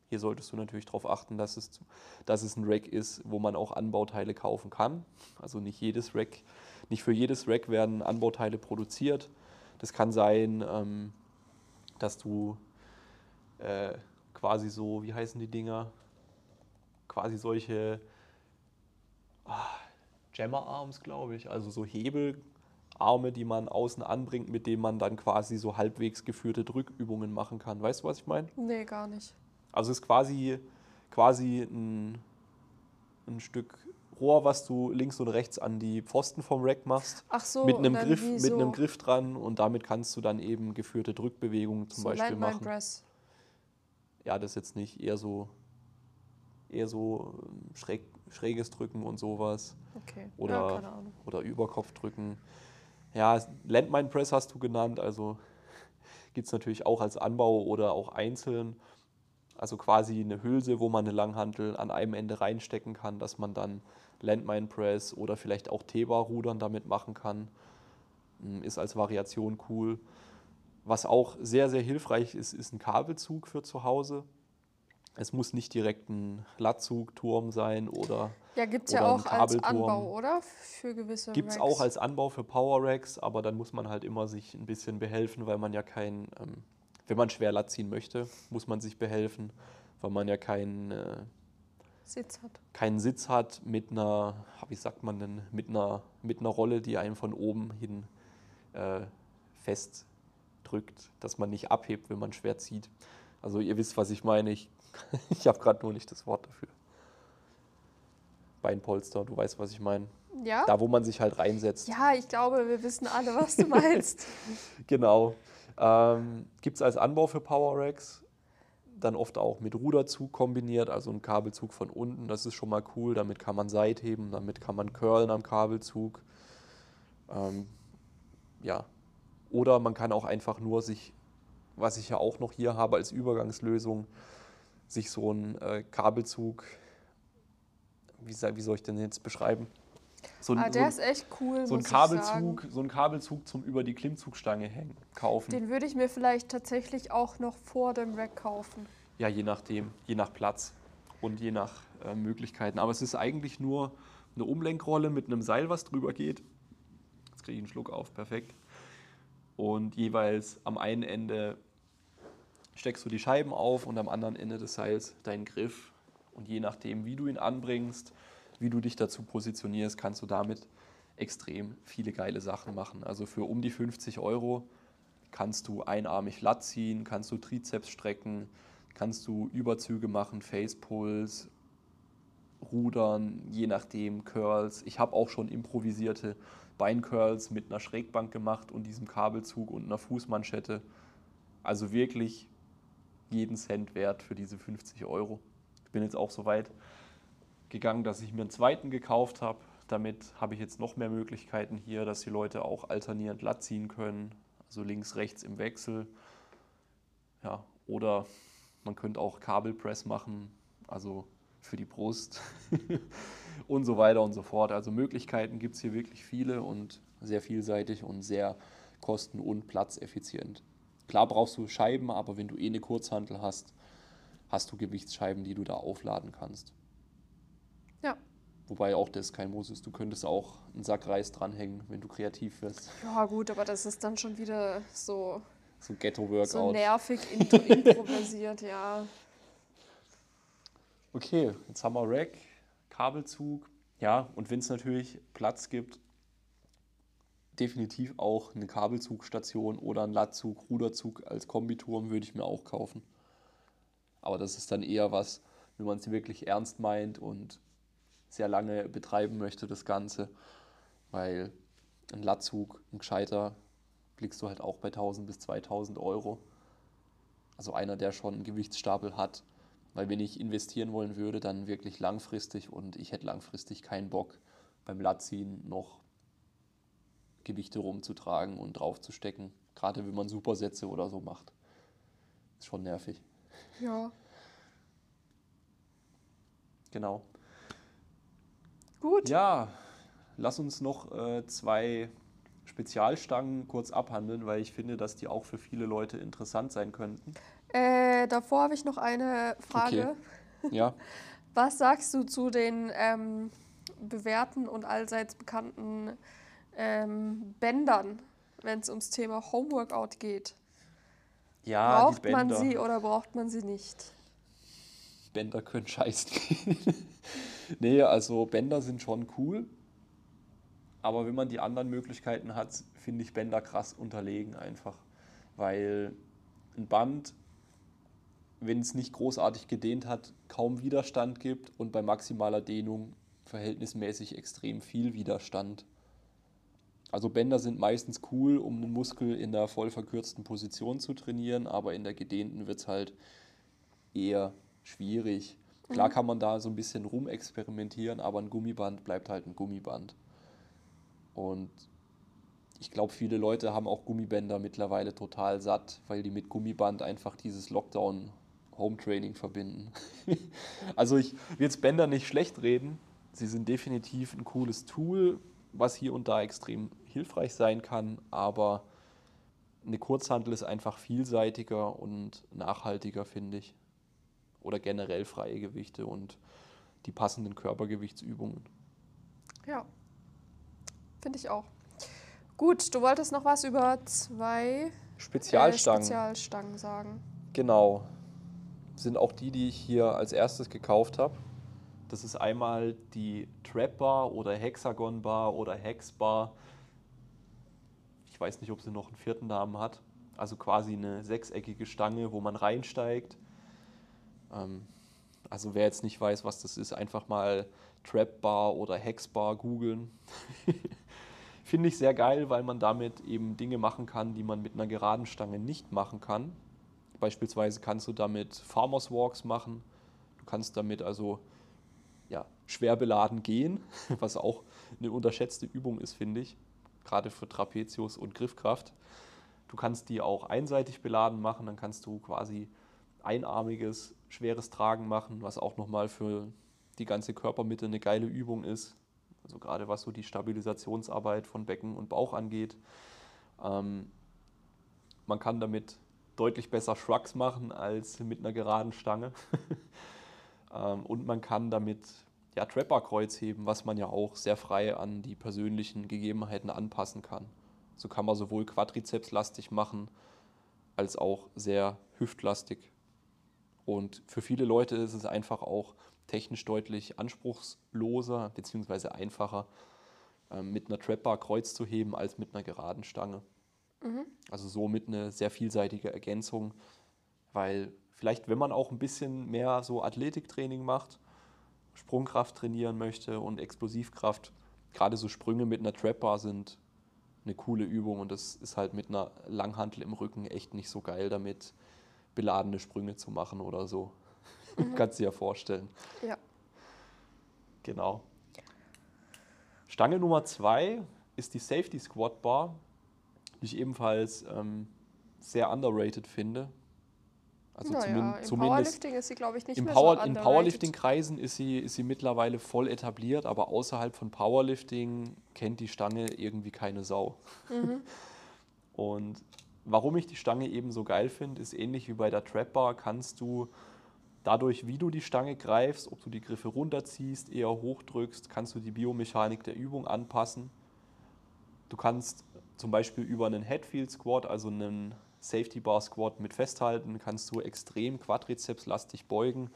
A: Hier solltest du natürlich darauf achten, dass es, dass es ein Rack ist, wo man auch Anbauteile kaufen kann. Also nicht jedes Rack, nicht für jedes Rack werden Anbauteile produziert. Das kann sein, ähm, dass du äh, quasi so, wie heißen die Dinger? Quasi solche ah, Jammer Arms, glaube ich. Also so Hebelarme, die man außen anbringt, mit denen man dann quasi so halbwegs geführte Drückübungen machen kann. Weißt du, was ich meine?
B: Nee, gar nicht.
A: Also es ist quasi, quasi ein, ein Stück Rohr, was du links und rechts an die Pfosten vom Rack machst.
B: Ach so,
A: mit einem, Griff,
B: wie
A: mit
B: so,
A: einem Griff dran und damit kannst du dann eben geführte Drückbewegungen zum
B: so
A: Beispiel machen.
B: Press.
A: Ja, das jetzt nicht, eher so, eher so ähm, schräg, schräges Drücken und sowas.
B: Okay.
A: Oder-
B: ja, keine Ahnung.
A: Oder Überkopfdrücken. Ja, Landmine Press hast du genannt, also gibt es natürlich auch als Anbau oder auch einzeln. Also quasi eine Hülse, wo man eine Langhantel an einem Ende reinstecken kann, dass man dann Landmine Press oder vielleicht auch T-Bar-Rudern damit machen kann. Mm, Ist als Variation cool. Was auch sehr, sehr hilfreich ist, ist ein Kabelzug für zu Hause. Es muss nicht direkt ein Latzugturm sein oder
B: Ja, gibt es ja auch als. Anbau, oder? Für gewisse
A: Gibt es auch als Anbau für Power Racks, aber dann muss man halt immer sich ein bisschen behelfen, weil man ja kein, ähm, wenn man schwer Latt ziehen möchte, muss man sich behelfen, weil man ja keinen äh,
B: Sitz hat.
A: keinen Sitz hat mit einer, wie sagt man denn, mit einer, mit einer Rolle, die einem von oben hin äh, fest drückt, dass man nicht abhebt, wenn man schwer zieht. Also ihr wisst, was ich meine. Ich, ich habe gerade nur nicht das Wort dafür. Beinpolster, du weißt, was ich meine.
B: Ja?
A: Da, wo man sich halt reinsetzt.
B: Ja, ich glaube, wir wissen alle, was du meinst.
A: Genau. Ähm, Gibt es als Anbau für Power Racks. Dann oft auch mit Ruderzug kombiniert, also ein Kabelzug von unten. Das ist schon mal cool. Damit kann man Seitheben, damit kann man curlen am Kabelzug. Ähm, ja. Oder man kann auch einfach nur sich, was ich ja auch noch hier habe als Übergangslösung, sich so einen äh, Kabelzug, wie, wie soll ich denn jetzt beschreiben?
B: So ein, ah, der so, ist echt cool.
A: So ein Kabelzug, so ein Kabelzug zum über die Klimmzugstange hängen, kaufen.
B: Den würde ich mir vielleicht tatsächlich auch noch vor dem Rack kaufen.
A: Ja, je nachdem, je nach Platz und je nach äh, Möglichkeiten. Aber es ist eigentlich nur eine Umlenkrolle mit einem Seil, was drüber geht. Jetzt kriege ich einen Schluck auf, perfekt. Und jeweils am einen Ende steckst du die Scheiben auf und am anderen Ende des Seils deinen Griff. Und je nachdem, wie du ihn anbringst, wie du dich dazu positionierst, kannst du damit extrem viele geile Sachen machen. Also für um die 50 Euro kannst du einarmig Latt ziehen, kannst du Trizeps strecken, kannst du Überzüge machen, Facepulls, Rudern, je nachdem, Curls. Ich habe auch schon improvisierte Beincurls mit einer Schrägbank gemacht und diesem Kabelzug und einer Fußmanschette. Also wirklich jeden Cent wert für diese 50 Euro. Ich bin jetzt auch so weit gegangen, dass ich mir einen zweiten gekauft habe. Damit habe ich jetzt noch mehr Möglichkeiten hier, dass die Leute auch alternierend Latt ziehen können. Also links, rechts im Wechsel. Ja, oder man könnte auch Kabelpress machen, also für die Brust und so weiter und so fort. Also Möglichkeiten gibt es hier wirklich viele und sehr vielseitig und sehr kosten- und platzeffizient. Klar brauchst du Scheiben, aber wenn du eh eine Kurzhantel hast, hast du Gewichtsscheiben, die du da aufladen kannst.
B: Ja.
A: Wobei auch das kein Muss ist. Du könntest auch einen Sack Reis dranhängen, wenn du kreativ wirst.
B: Ja, gut, aber das ist dann schon wieder so.
A: So Ghetto-Workout.
B: So nervig improvisiert, ja.
A: Okay, jetzt haben wir Rack, Kabelzug. Ja, und wenn es natürlich Platz gibt, definitiv auch eine Kabelzugstation oder ein Lattzug, Ruderzug als Kombiturm würde ich mir auch kaufen. Aber das ist dann eher was, wenn man es wirklich ernst meint und sehr lange betreiben möchte, das Ganze. Weil ein Lattzug, ein gescheiter, blickst du halt auch bei 1000 bis 2000 Euro. Also einer, der schon einen Gewichtsstapel hat. Weil wenn ich investieren wollen würde, dann wirklich langfristig und ich hätte langfristig keinen Bock beim Latziehen noch Gewichte rumzutragen und draufzustecken. Gerade wenn man Supersätze oder so macht. Ist schon nervig.
B: Ja.
A: Genau.
B: Gut.
A: Ja, lass uns noch äh, zwei Spezialstangen kurz abhandeln, weil ich finde, dass die auch für viele Leute interessant sein könnten.
B: Äh, davor habe ich noch eine Frage.
A: Okay. Ja.
B: Was sagst du zu den ähm, bewährten und allseits bekannten ähm, Bändern, wenn es ums Thema Homeworkout geht?
A: Ja,
B: braucht man sie oder braucht man sie nicht?
A: Bänder können scheißen nee, also Bänder sind schon cool. Aber wenn man die anderen Möglichkeiten hat, finde ich Bänder krass unterlegen einfach. Weil ein Band, wenn es nicht großartig gedehnt hat, kaum Widerstand gibt und bei maximaler Dehnung verhältnismäßig extrem viel Widerstand. Also Bänder sind meistens cool, um einen Muskel in der voll verkürzten Position zu trainieren, aber in der gedehnten wird es halt eher schwierig. Klar mhm. kann man da so ein bisschen rumexperimentieren, aber ein Gummiband bleibt halt ein Gummiband. Und ich glaube, viele Leute haben auch Gummibänder mittlerweile total satt, weil die mit Gummiband einfach dieses Lockdown Home Training verbinden. also ich will jetzt Bänder nicht schlecht reden. Sie sind definitiv ein cooles Tool, was hier und da extrem hilfreich sein kann, aber eine Kurzhandel ist einfach vielseitiger und nachhaltiger, finde ich oder generell freie Gewichte und die passenden Körpergewichtsübungen.
B: Ja, finde ich auch. Gut, du wolltest noch was über zwei
A: Spezialstangen,
B: äh, Spezialstangen sagen.
A: Genau. Sind auch die, die ich hier als erstes gekauft habe. Das ist einmal die Trap Bar oder Hexagon Bar oder Hex Bar. Ich weiß nicht, ob sie noch einen vierten Namen hat. Also quasi eine sechseckige Stange, wo man reinsteigt ähm, also wer jetzt nicht weiß, was das ist, einfach mal Trap Bar oder Hex Bar googeln. Finde ich sehr geil, weil man damit eben Dinge machen kann, die man mit einer geraden Stange nicht machen kann. Beispielsweise kannst du damit Farmers Walks machen. Du kannst damit also ja, schwer beladen gehen, was auch eine unterschätzte Übung ist, finde ich. Gerade für Trapezius und Griffkraft. Du kannst die auch einseitig beladen machen, dann kannst du quasi einarmiges schweres Tragen machen, was auch nochmal für die ganze Körpermitte eine geile Übung ist. Also gerade was so die Stabilisationsarbeit von Becken und Bauch angeht. Ähm, man kann damit deutlich besser Shrugs machen als mit einer geraden Stange. ähm, und man kann damit ja, Trapper-Kreuz heben, was man ja auch sehr frei an die persönlichen Gegebenheiten anpassen kann. So kann man sowohl quadrizepslastig machen, als auch sehr hüftlastig. Und für viele Leute ist es einfach auch technisch deutlich anspruchsloser bzw. einfacher, ähm, mit einer Trapper Kreuz zu heben, als mit einer geraden Stange. Mhm. Also somit eine sehr vielseitige Ergänzung, weil vielleicht, wenn man auch ein bisschen mehr so Athletiktraining macht, Sprungkraft trainieren möchte und Explosivkraft, gerade so Sprünge mit einer Trapper sind eine coole Übung und das ist halt mit einer Langhantel im Rücken echt nicht so geil damit beladene Sprünge zu machen oder so. Mhm. Kannst du dir ja vorstellen.
B: Ja.
A: Genau. Stange Nummer zwei ist die Safety Squat Bar, die ich ebenfalls ähm, sehr underrated finde.
B: Also naja, zumin im zumindest Powerlifting ist sie, glaube ich, nicht mehr
A: Power,
B: so
A: In Powerlifting-Kreisen ist sie, ist sie mittlerweile voll etabliert, aber außerhalb von Powerlifting kennt die Stange irgendwie keine Sau. Mhm. Und warum ich die Stange eben so geil finde, ist ähnlich wie bei der Trap Bar, kannst du dadurch, wie du die Stange greifst, ob du die Griffe runterziehst, eher hochdrückst, kannst du die Biomechanik der Übung anpassen. Du kannst zum Beispiel über einen Headfield Squat, also einen Safety Bar Squat mit festhalten, kannst du extrem quadrizepslastig beugen.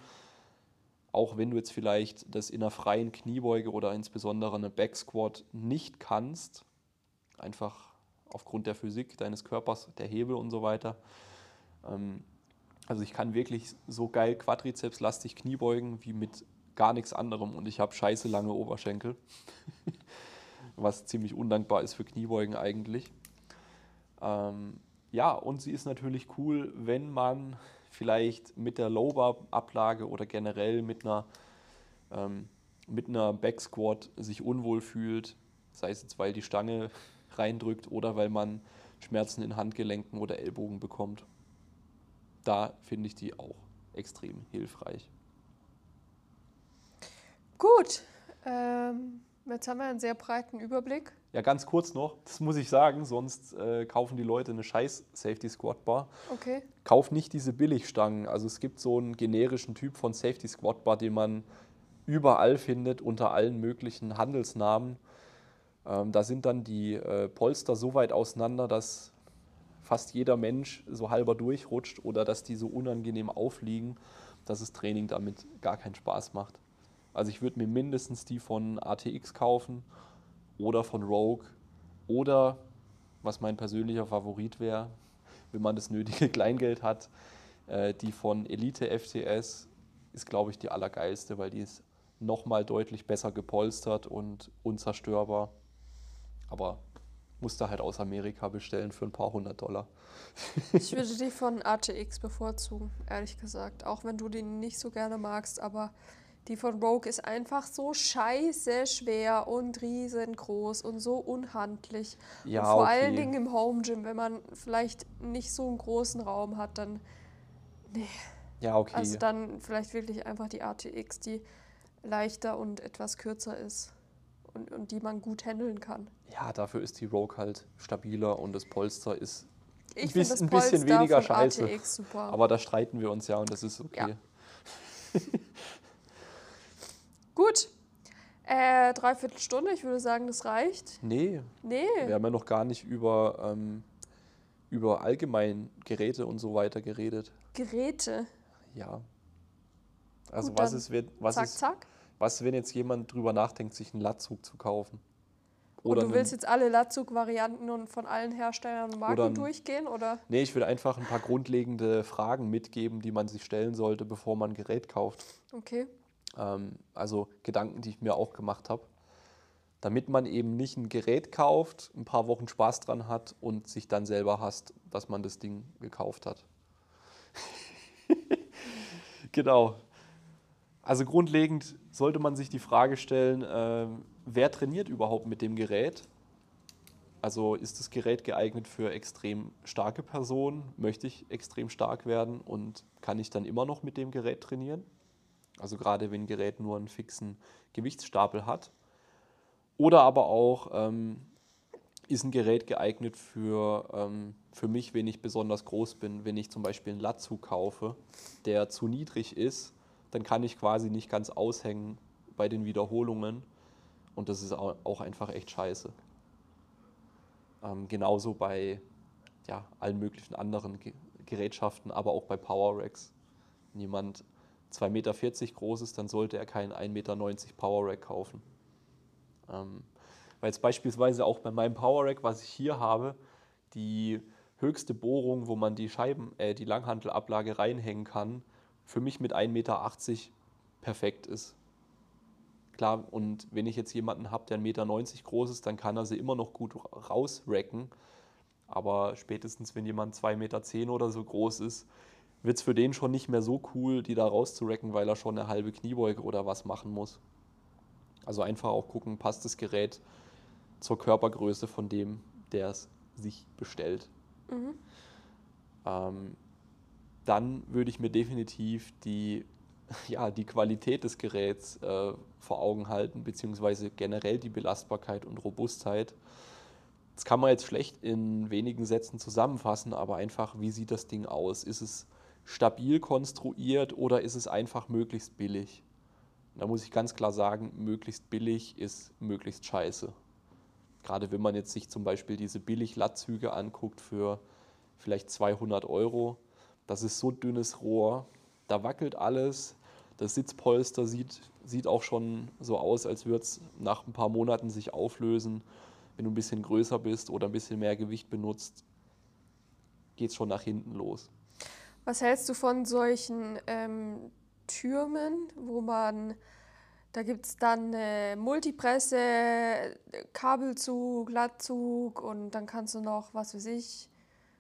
A: Auch wenn du jetzt vielleicht das in einer freien Kniebeuge oder insbesondere eine Back Squat nicht kannst, einfach aufgrund der Physik deines Körpers, der Hebel und so weiter. Ähm, also ich kann wirklich so geil quadrizepslastig Kniebeugen wie mit gar nichts anderem und ich habe scheiße lange Oberschenkel, was ziemlich undankbar ist für Kniebeugen eigentlich. Ähm, ja, und sie ist natürlich cool, wenn man vielleicht mit der Low-Bar-Ablage oder generell mit einer, ähm, mit einer Back-Squat sich unwohl fühlt, sei es jetzt, weil die Stange reindrückt oder weil man Schmerzen in Handgelenken oder Ellbogen bekommt. Da finde ich die auch extrem hilfreich.
B: Gut, ähm, jetzt haben wir einen sehr breiten Überblick
A: ja, ganz kurz noch, das muss ich sagen, sonst äh, kaufen die Leute eine scheiß Safety Squat Bar.
B: Okay.
A: Kauf nicht diese Billigstangen. Also es gibt so einen generischen Typ von Safety Squat Bar, den man überall findet, unter allen möglichen Handelsnamen. Ähm, da sind dann die äh, Polster so weit auseinander, dass fast jeder Mensch so halber durchrutscht oder dass die so unangenehm aufliegen, dass das Training damit gar keinen Spaß macht. Also ich würde mir mindestens die von ATX kaufen oder von Rogue oder, was mein persönlicher Favorit wäre, wenn man das nötige Kleingeld hat, äh, die von Elite FTS ist, glaube ich, die allergeilste, weil die ist nochmal deutlich besser gepolstert und unzerstörbar. Aber musste halt aus Amerika bestellen für ein paar hundert Dollar.
B: Ich würde die von ATX bevorzugen, ehrlich gesagt. Auch wenn du die nicht so gerne magst, aber die von Rogue ist einfach so scheiße schwer und riesengroß und so unhandlich. Ja, und vor okay. allen Dingen im Home Gym, wenn man vielleicht nicht so einen großen Raum hat, dann. Nee.
A: Ja, okay.
B: Also dann vielleicht wirklich einfach die ATX, die leichter und etwas kürzer ist und, und die man gut handeln kann.
A: Ja, dafür ist die Rogue halt stabiler und das Polster ist ich ein, bisschen, ein bisschen weniger scheiße. Aber da streiten wir uns ja und das ist okay. Ja.
B: Gut. Äh, dreiviertel Stunde, ich würde sagen, das reicht.
A: Nee.
B: Nee.
A: Wir haben ja noch gar nicht über, ähm, über allgemein Geräte und so weiter geredet.
B: Geräte?
A: Ja. Also Gut, was ist, wenn, was
B: zack,
A: ist,
B: zack.
A: was, wenn jetzt jemand drüber nachdenkt, sich einen Latzug zu kaufen?
B: Oder und du willst jetzt alle Latzug-Varianten von allen Herstellern und Marken oder, durchgehen? Oder?
A: Nee, ich will einfach ein paar grundlegende Fragen mitgeben, die man sich stellen sollte, bevor man ein Gerät kauft.
B: Okay.
A: Ähm, also Gedanken, die ich mir auch gemacht habe. Damit man eben nicht ein Gerät kauft, ein paar Wochen Spaß dran hat und sich dann selber hasst, dass man das Ding gekauft hat. genau. Also grundlegend sollte man sich die Frage stellen, äh, wer trainiert überhaupt mit dem Gerät? Also ist das Gerät geeignet für extrem starke Personen? Möchte ich extrem stark werden und kann ich dann immer noch mit dem Gerät trainieren? Also gerade wenn ein Gerät nur einen fixen Gewichtsstapel hat. Oder aber auch ähm, ist ein Gerät geeignet für, ähm, für mich, wenn ich besonders groß bin. Wenn ich zum Beispiel einen Latzug kaufe, der zu niedrig ist, dann kann ich quasi nicht ganz aushängen bei den Wiederholungen. Und das ist auch einfach echt scheiße. Ähm, genauso bei ja, allen möglichen anderen Gerätschaften, aber auch bei Power Racks. Wenn jemand 2,40 Meter groß ist, dann sollte er keinen 1,90 Meter Power Rack kaufen. Ähm, weil jetzt beispielsweise auch bei meinem Power Rack, was ich hier habe, die höchste Bohrung, wo man die Scheiben, äh, die Langhantelablage reinhängen kann, für mich mit 1,80 Meter perfekt ist. Klar, und wenn ich jetzt jemanden habe, der 1,90 Meter groß ist, dann kann er sie immer noch gut rausracken. Aber spätestens, wenn jemand 2,10 Meter oder so groß ist, wird es für den schon nicht mehr so cool, die da rauszuracken, weil er schon eine halbe Kniebeuge oder was machen muss. Also einfach auch gucken, passt das Gerät zur Körpergröße von dem, der es sich bestellt. Mhm. Ähm, dann würde ich mir definitiv die, ja, die Qualität des Geräts äh, vor Augen halten, beziehungsweise generell die Belastbarkeit und Robustheit. Das kann man jetzt schlecht in wenigen Sätzen zusammenfassen, aber einfach, wie sieht das Ding aus? Ist es stabil konstruiert oder ist es einfach möglichst billig? Da muss ich ganz klar sagen, möglichst billig ist möglichst scheiße. Gerade wenn man jetzt sich zum Beispiel diese Billig-Lattzüge anguckt für vielleicht 200 Euro, das ist so dünnes Rohr, da wackelt alles, das Sitzpolster sieht, sieht auch schon so aus, als würde es nach ein paar Monaten sich auflösen. Wenn du ein bisschen größer bist oder ein bisschen mehr Gewicht benutzt, geht es schon nach hinten los.
B: Was hältst du von solchen ähm, Türmen, wo man da gibt es dann äh, Multipresse, Kabelzug, Glattzug und dann kannst du noch, was weiß ich,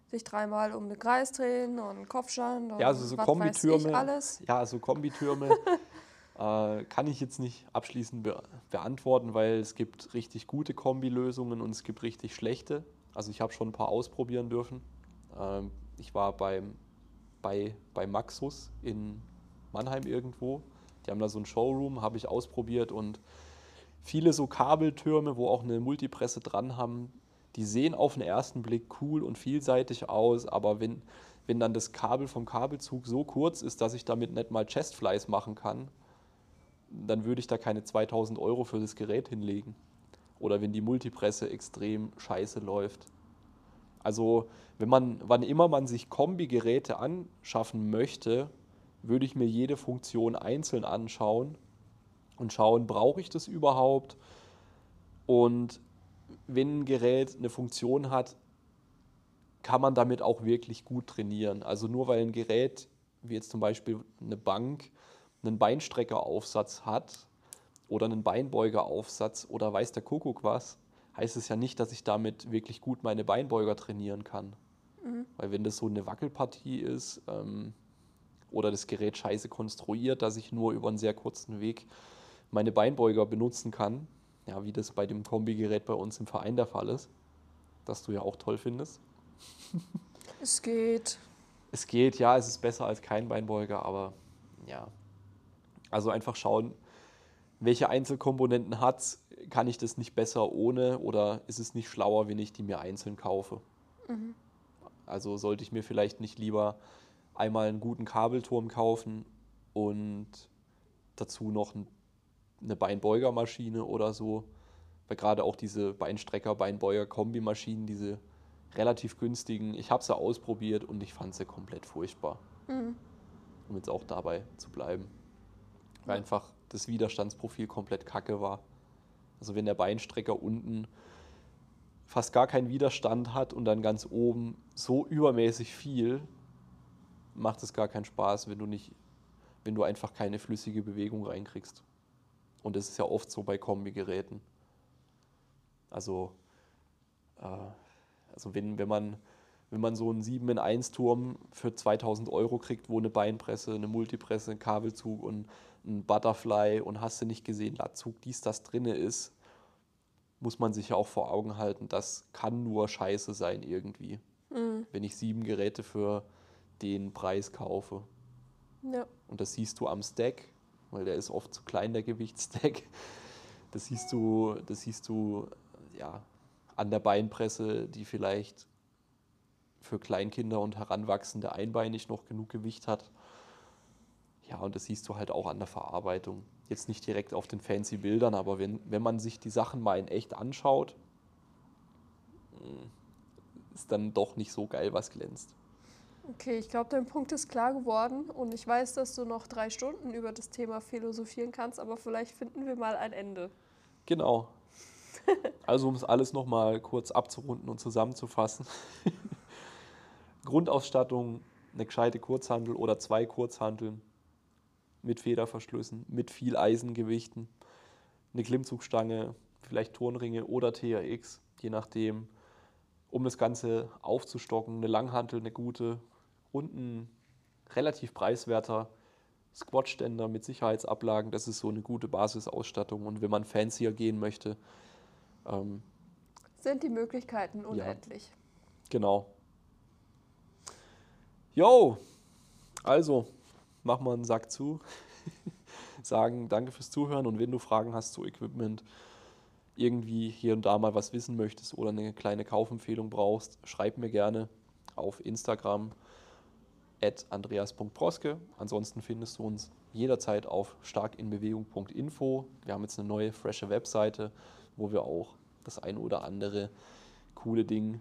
B: sich dreimal um den Kreis drehen und Kopfstand und
A: ja, also so was Kombitürme, alles. Ja, so Kombitürme äh, kann ich jetzt nicht abschließend be beantworten, weil es gibt richtig gute Kombilösungen und es gibt richtig schlechte. Also ich habe schon ein paar ausprobieren dürfen. Ähm, ich war beim, bei, bei Maxus in Mannheim irgendwo die haben da so einen Showroom, habe ich ausprobiert und viele so Kabeltürme, wo auch eine Multipresse dran haben, die sehen auf den ersten Blick cool und vielseitig aus, aber wenn, wenn dann das Kabel vom Kabelzug so kurz ist, dass ich damit nicht mal Chestflies machen kann, dann würde ich da keine 2000 Euro für das Gerät hinlegen. Oder wenn die Multipresse extrem scheiße läuft. Also, wenn man, wann immer man sich Kombi-Geräte anschaffen möchte, würde ich mir jede Funktion einzeln anschauen und schauen, brauche ich das überhaupt? Und wenn ein Gerät eine Funktion hat, kann man damit auch wirklich gut trainieren. Also nur weil ein Gerät, wie jetzt zum Beispiel eine Bank, einen Beinstreckeraufsatz hat oder einen Beinbeugeraufsatz oder weiß der Kuckuck was, heißt es ja nicht, dass ich damit wirklich gut meine Beinbeuger trainieren kann. Mhm. Weil wenn das so eine Wackelpartie ist, ähm, oder das Gerät scheiße konstruiert, dass ich nur über einen sehr kurzen Weg meine Beinbeuger benutzen kann. Ja, wie das bei dem Kombi-Gerät bei uns im Verein der Fall ist. Das du ja auch toll findest.
B: Es geht.
A: Es geht, ja, es ist besser als kein Beinbeuger, aber ja. Also einfach schauen, welche Einzelkomponenten hat es, kann ich das nicht besser ohne oder ist es nicht schlauer, wenn ich die mir einzeln kaufe? Mhm. Also sollte ich mir vielleicht nicht lieber einmal einen guten Kabelturm kaufen und dazu noch eine Beinbeugermaschine oder so. Weil gerade auch diese Beinstrecker, Beinbeuger-Kombimaschinen, diese relativ günstigen, ich habe sie ausprobiert und ich fand sie komplett furchtbar. Mhm. Um jetzt auch dabei zu bleiben. Weil einfach das Widerstandsprofil komplett kacke war. Also wenn der Beinstrecker unten fast gar keinen Widerstand hat und dann ganz oben so übermäßig viel, macht es gar keinen Spaß, wenn du nicht, wenn du einfach keine flüssige Bewegung reinkriegst. Und das ist ja oft so bei Kombi-Geräten. Also, äh, also wenn, wenn, man, wenn man so einen 7 in 1 Turm für 2000 Euro kriegt, wo eine Beinpresse, eine Multipresse, ein Kabelzug und ein Butterfly und hast du nicht gesehen, Latzug, dies, das drinne ist, muss man sich ja auch vor Augen halten, das kann nur scheiße sein irgendwie,
B: Mhm.
A: wenn ich sieben Geräte für den Preis kaufe.
B: Ja.
A: Und das siehst du am Stack, weil der ist oft zu klein, der Gewichtsstack. Das siehst du, das siehst du ja, an der Beinpresse, die vielleicht für Kleinkinder und Heranwachsende einbeinig noch genug Gewicht hat. Ja, und das siehst du halt auch an der Verarbeitung. Jetzt nicht direkt auf den fancy Bildern, aber wenn, wenn man sich die Sachen mal in echt anschaut, mm, ist dann doch nicht so geil, was glänzt.
B: Okay, ich glaube, dein Punkt ist klar geworden und ich weiß, dass du noch drei Stunden über das Thema philosophieren kannst, aber vielleicht finden wir mal ein Ende.
A: Genau. Also um es alles nochmal kurz abzurunden und zusammenzufassen. Grundausstattung, eine gescheite Kurzhandel oder zwei Kurzhanteln mit Federverschlüssen, mit viel Eisengewichten, eine Klimmzugstange, vielleicht Turnringe oder TRX, je nachdem, um das Ganze aufzustocken, eine Langhantel, eine gute und ein relativ preiswerter Squatständer mit Sicherheitsablagen, das ist so eine gute Basisausstattung. Und wenn man fancier gehen möchte, ähm,
B: Sind die Möglichkeiten unendlich.
A: genau. Jo, also machen wir einen Sack zu. Sagen danke fürs Zuhören und wenn du Fragen hast zu Equipment, irgendwie hier und da mal was wissen möchtest oder eine kleine Kaufempfehlung brauchst, schreib mir gerne auf Instagram at andreas.proske. Ansonsten findest du uns jederzeit auf starkinbewegung.info. Wir haben jetzt eine neue, frische Webseite, wo wir auch das ein oder andere coole Ding,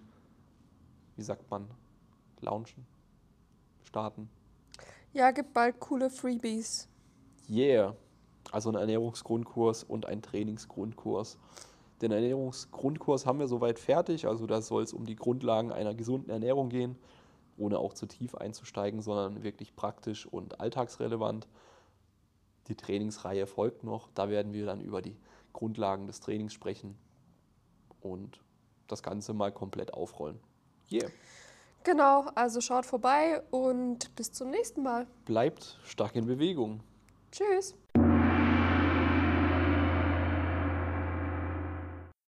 A: wie sagt man, launchen, starten.
B: Ja, gibt bald coole Freebies.
A: Yeah. Also ein Ernährungsgrundkurs und ein Trainingsgrundkurs. Den Ernährungsgrundkurs haben wir soweit fertig. Also da soll es um die Grundlagen einer gesunden Ernährung gehen, ohne auch zu tief einzusteigen, sondern wirklich praktisch und alltagsrelevant. Die Trainingsreihe folgt noch. Da werden wir dann über die Grundlagen des Trainings sprechen und das Ganze mal komplett aufrollen. Yeah.
B: Genau, also schaut vorbei und bis zum nächsten Mal.
A: Bleibt stark in Bewegung.
B: Tschüss.